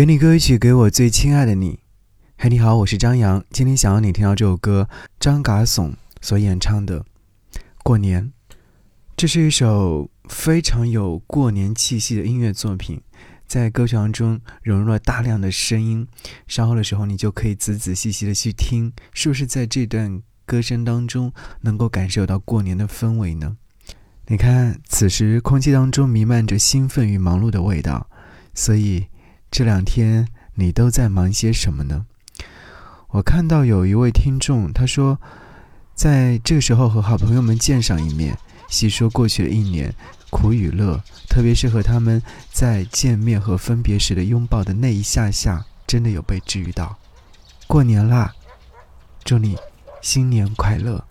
给你歌曲，给我最亲爱的你。嘿，你好，我是张扬。今天想要你听到这首歌，张嘎怂所演唱的《过年》。这是一首非常有过年气息的音乐作品，在歌曲当中融入了大量的声音。稍后的时候，你就可以仔仔细细的去听，是不是在这段歌声当中能够感受到过年的氛围呢？你看，此时空气当中弥漫着兴奋与忙碌的味道，所以这两天你都在忙些什么呢？我看到有一位听众，他说，在这个时候和好朋友们见上一面，细说过去的一年苦与乐，特别是和他们在见面和分别时的拥抱的那一下下，真的有被治愈到。过年啦，祝你新年快乐！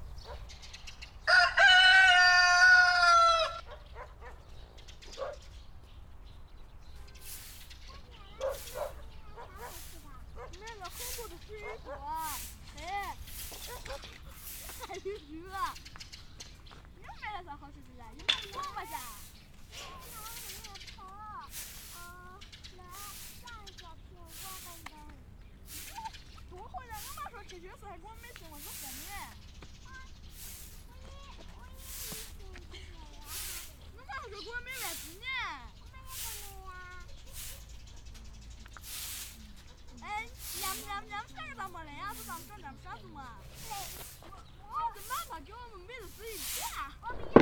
咱们咱们干啥嘛呀？不咱们干咱们啥子嘛？我我妈妈给我们妹子自己啊。我不要！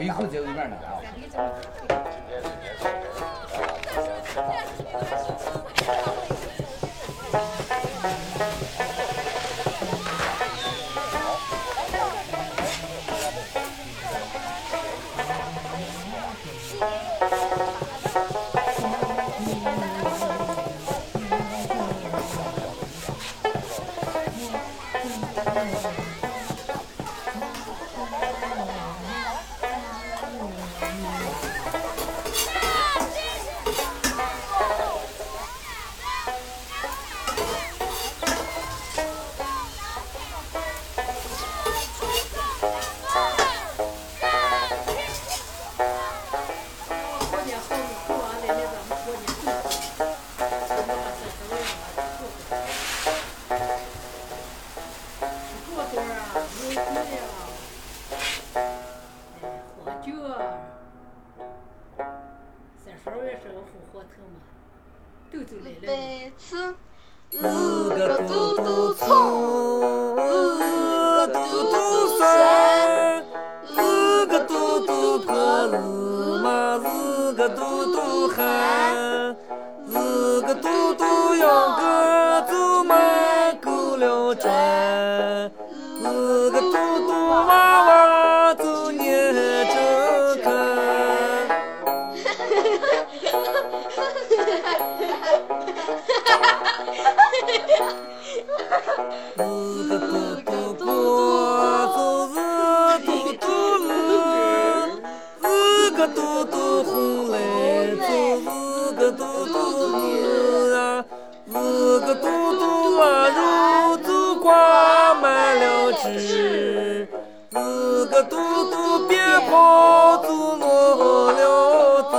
背后就有点难啊。白一个嘟嘟葱，是个嘟嘟蒜，是个嘟嘟婆，是嘛是个嘟嘟汉，满了枝，日个嘟嘟鞭炮就落了子。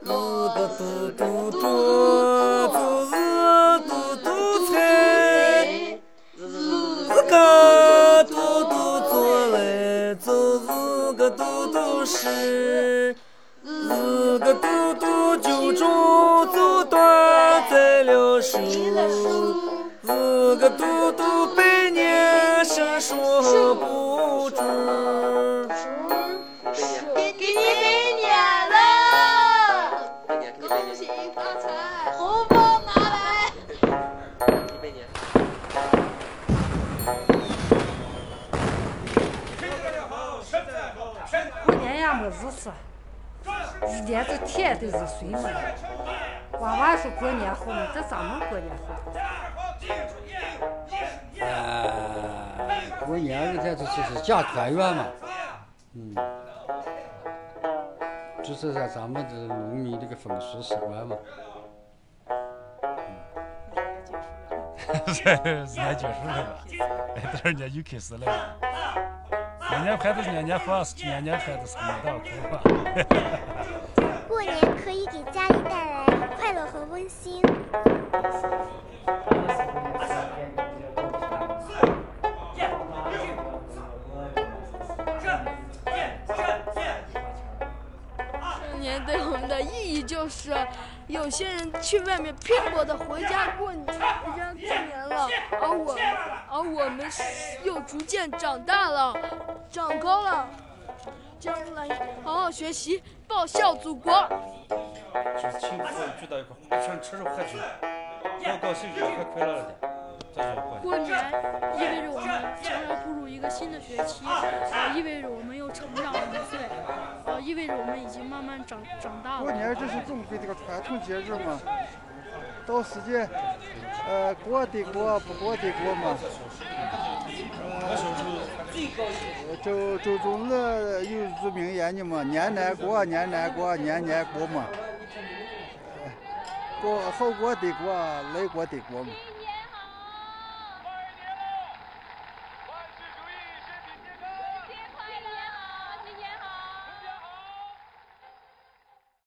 日个嘟嘟多，就是嘟嘟菜。日个嘟嘟做嘞，就是个嘟嘟诗。日个嘟嘟九中就断在了手。日个嘟嘟百年生说不住。年这天都是水嘛。娃娃说过年好嘛，这咱们过年好。呃，过年这天就是是讲团圆嘛，嗯，就是说咱们这农民这个风俗习惯嘛。是年结束了吧？哎，第二年又开始了。年年盼的是年年放，年年盼的是年到头吧。可以给家里带来快乐和温馨。过年对我们的意义就是，有些人去外面拼搏的回家过年，回家过年了，而我，而我们又逐渐长大了，长高了，将来好好学习，报效祖国。就是一块，互相吃肉喝酒，要高兴兴、快快乐乐的，过过年。意味着我们将要步入一个新的学期，呃，意味着我们又成长了一岁，呃，意味着我们已经慢慢长长大了。过年这是中国这个传统节日嘛，到时间，呃，过的过，不过的过嘛。呃，周周总理有句名言呢嘛，年年过，年年过，年年过嘛。过好过得过，来过得过嘛。